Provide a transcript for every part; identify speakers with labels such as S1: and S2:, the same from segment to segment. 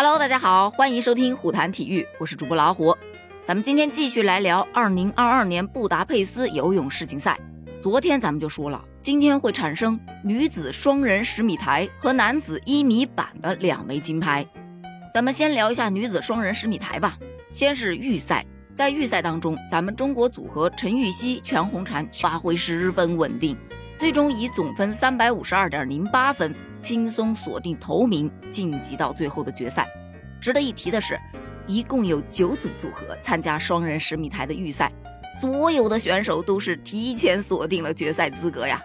S1: Hello，大家好，欢迎收听虎谈体育，我是主播老虎。咱们今天继续来聊2022年布达佩斯游泳世锦赛。昨天咱们就说了，今天会产生女子双人十米台和男子一米板的两枚金牌。咱们先聊一下女子双人十米台吧。先是预赛，在预赛当中，咱们中国组合陈芋汐、全红婵发挥十分稳定，最终以总分三百五十二点零八分。轻松锁定头名，晋级到最后的决赛。值得一提的是，一共有九组组合参加双人十米台的预赛，所有的选手都是提前锁定了决赛资格呀。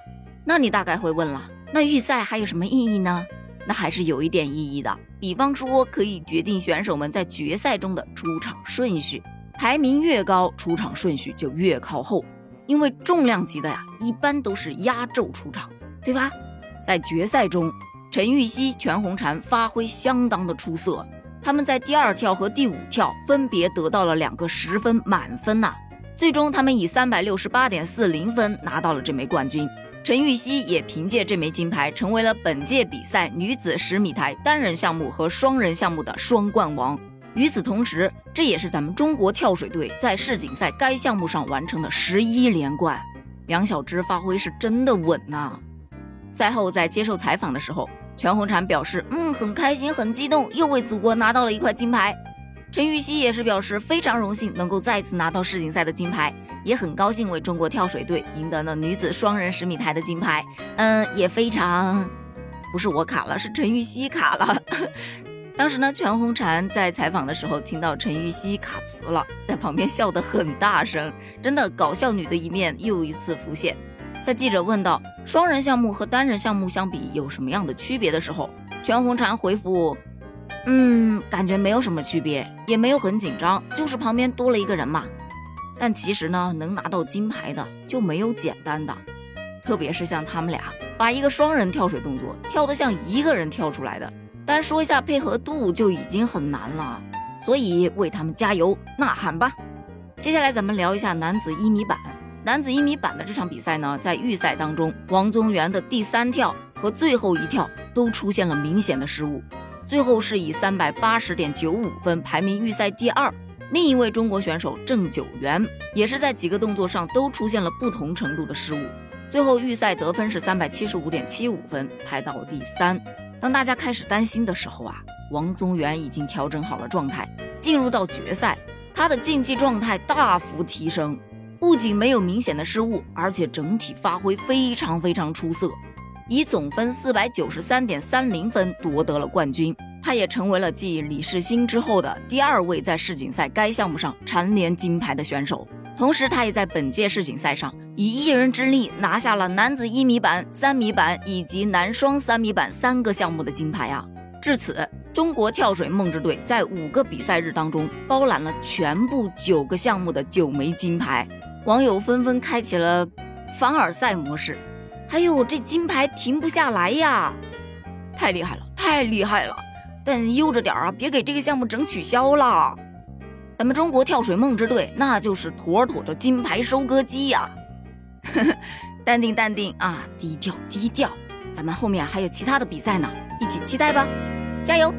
S1: 那你大概会问了，那预赛还有什么意义呢？那还是有一点意义的，比方说可以决定选手们在决赛中的出场顺序，排名越高，出场顺序就越靠后，因为重量级的呀，一般都是压轴出场，对吧？在决赛中，陈芋汐、全红婵发挥相当的出色，他们在第二跳和第五跳分别得到了两个十分满分呐。最终，他们以三百六十八点四零分拿到了这枚冠军。陈芋汐也凭借这枚金牌，成为了本届比赛女子十米台单人项目和双人项目的双冠王。与此同时，这也是咱们中国跳水队在世锦赛该项目上完成的十一连冠。杨晓芝发挥是真的稳呐。赛后在接受采访的时候，全红婵表示：“嗯，很开心，很激动，又为祖国拿到了一块金牌。”陈芋汐也是表示非常荣幸能够再次拿到世锦赛的金牌，也很高兴为中国跳水队赢得了女子双人十米台的金牌。嗯，也非常，不是我卡了，是陈芋汐卡了。当时呢，全红婵在采访的时候听到陈芋汐卡词了，在旁边笑得很大声，真的搞笑女的一面又一次浮现。在记者问到双人项目和单人项目相比有什么样的区别的时候，全红婵回复：“嗯，感觉没有什么区别，也没有很紧张，就是旁边多了一个人嘛。但其实呢，能拿到金牌的就没有简单的，特别是像他们俩把一个双人跳水动作跳得像一个人跳出来的，单说一下配合度就已经很难了，所以为他们加油呐喊吧。接下来咱们聊一下男子一米板。”男子一米板的这场比赛呢，在预赛当中，王宗源的第三跳和最后一跳都出现了明显的失误，最后是以三百八十点九五分排名预赛第二。另一位中国选手郑九元也是在几个动作上都出现了不同程度的失误，最后预赛得分是三百七十五点七五分，排到了第三。当大家开始担心的时候啊，王宗源已经调整好了状态，进入到决赛，他的竞技状态大幅提升。不仅没有明显的失误，而且整体发挥非常非常出色，以总分四百九十三点三零分夺得了冠军。他也成为了继李世星之后的第二位在世锦赛该项目上蝉联金牌的选手。同时，他也在本届世锦赛上以一人之力拿下了男子一米板、三米板以及男双三米板三个项目的金牌啊！至此，中国跳水梦之队在五个比赛日当中包揽了全部九个项目的九枚金牌。网友纷纷开启了凡尔赛模式，还有这金牌停不下来呀，太厉害了，太厉害了！但悠着点啊，别给这个项目整取消了。咱们中国跳水梦之队那就是妥妥的金牌收割机呀！淡定淡定啊，低调低调，咱们后面还有其他的比赛呢，一起期待吧，加油！